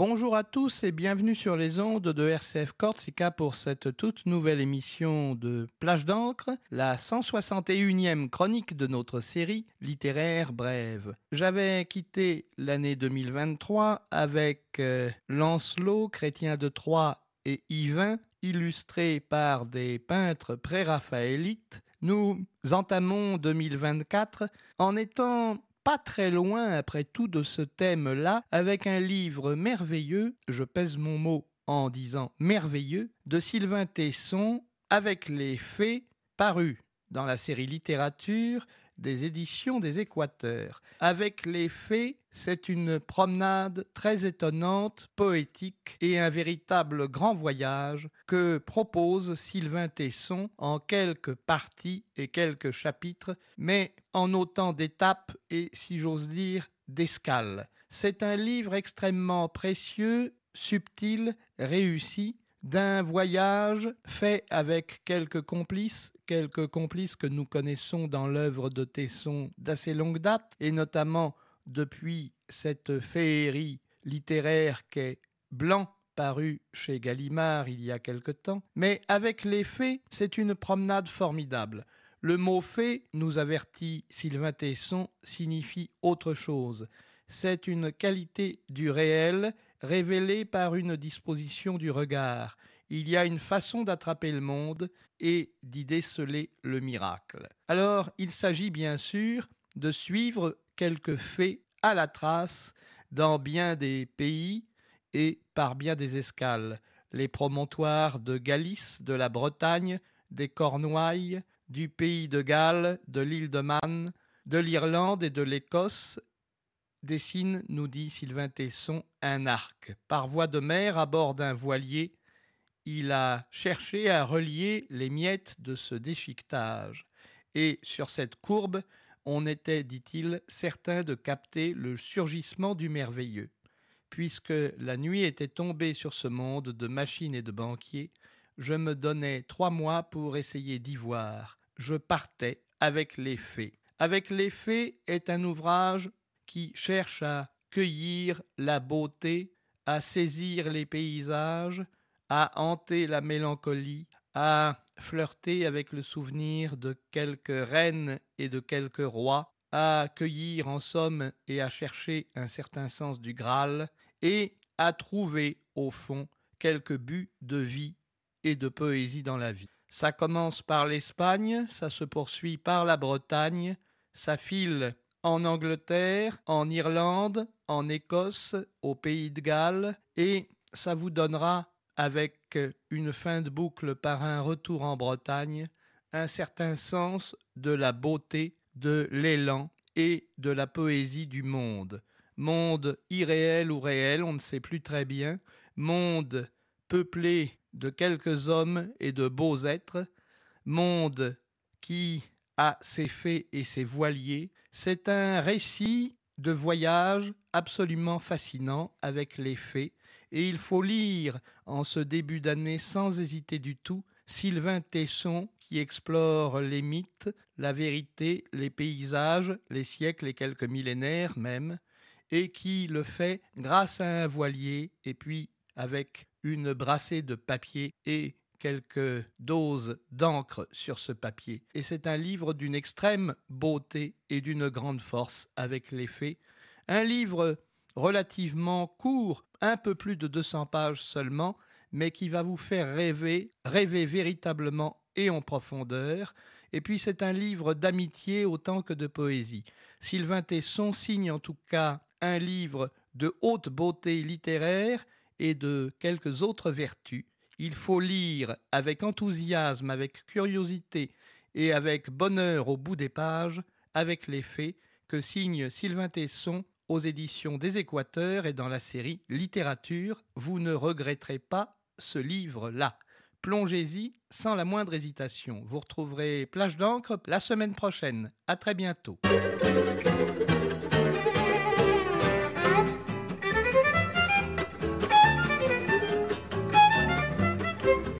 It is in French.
Bonjour à tous et bienvenue sur les ondes de RCF Corsica pour cette toute nouvelle émission de Plage d'encre, la 161e chronique de notre série littéraire brève. J'avais quitté l'année 2023 avec euh, Lancelot, chrétien de Troyes et Yvain, illustrés par des peintres pré-raphaélites. Nous entamons 2024 en étant pas très loin après tout de ce thème-là, avec un livre merveilleux, je pèse mon mot en disant merveilleux, de Sylvain Tesson, avec les faits parus dans la série littérature des éditions des Équateurs. Avec les faits, c'est une promenade très étonnante, poétique et un véritable grand voyage que propose Sylvain Tesson en quelques parties et quelques chapitres, mais en autant d'étapes et, si j'ose dire, d'escales. C'est un livre extrêmement précieux, subtil, réussi, d'un voyage fait avec quelques complices, quelques complices que nous connaissons dans l'œuvre de Tesson d'assez longue date, et notamment depuis cette féerie littéraire qu'est Blanc paru chez Gallimard il y a quelque temps, mais avec les faits, c'est une promenade formidable. Le mot fait, nous avertit Sylvain Tesson, signifie autre chose. C'est une qualité du réel révélée par une disposition du regard. Il y a une façon d'attraper le monde et d'y déceler le miracle. Alors, il s'agit bien sûr de suivre quelques faits à la trace dans bien des pays et par bien des escales. Les promontoires de Galice, de la Bretagne, des Cornouailles, du pays de Galles, de l'île de Man, de l'Irlande et de l'Écosse dessine, nous dit Sylvain Tesson, un arc. Par voie de mer, à bord d'un voilier, il a cherché à relier les miettes de ce déchiquetage. Et sur cette courbe, on était, dit-il, certain de capter le surgissement du merveilleux. Puisque la nuit était tombée sur ce monde de machines et de banquiers, je me donnais trois mois pour essayer d'y voir. Je partais avec les fées. Avec les fées est un ouvrage qui cherche à cueillir la beauté, à saisir les paysages, à hanter la mélancolie, à flirter avec le souvenir de quelques reines et de quelques rois, à cueillir en somme et à chercher un certain sens du Graal, et à trouver, au fond, quelques buts de vie et de poésie dans la vie. Ça commence par l'Espagne, ça se poursuit par la Bretagne, ça file en Angleterre, en Irlande, en Écosse, au Pays de Galles, et ça vous donnera, avec une fin de boucle par un retour en Bretagne, un certain sens de la beauté, de l'élan et de la poésie du monde. Monde irréel ou réel, on ne sait plus très bien, monde peuplé de quelques hommes et de beaux êtres, monde qui a ses fées et ses voiliers, c'est un récit de voyage absolument fascinant avec les fées, et il faut lire en ce début d'année sans hésiter du tout Sylvain Tesson qui explore les mythes, la vérité, les paysages, les siècles et quelques millénaires même, et qui le fait grâce à un voilier et puis avec une brassée de papier et quelques doses d'encre sur ce papier. Et c'est un livre d'une extrême beauté et d'une grande force avec les faits. Un livre relativement court, un peu plus de 200 pages seulement, mais qui va vous faire rêver, rêver véritablement et en profondeur. Et puis c'est un livre d'amitié autant que de poésie. Sylvain Tesson signe en tout cas un livre de haute beauté littéraire et de quelques autres vertus il faut lire avec enthousiasme, avec curiosité et avec bonheur au bout des pages, avec les faits, que signe Sylvain Tesson aux éditions des Équateurs et dans la série Littérature. Vous ne regretterez pas ce livre-là. Plongez-y sans la moindre hésitation. Vous retrouverez Plage d'encre la semaine prochaine. À très bientôt.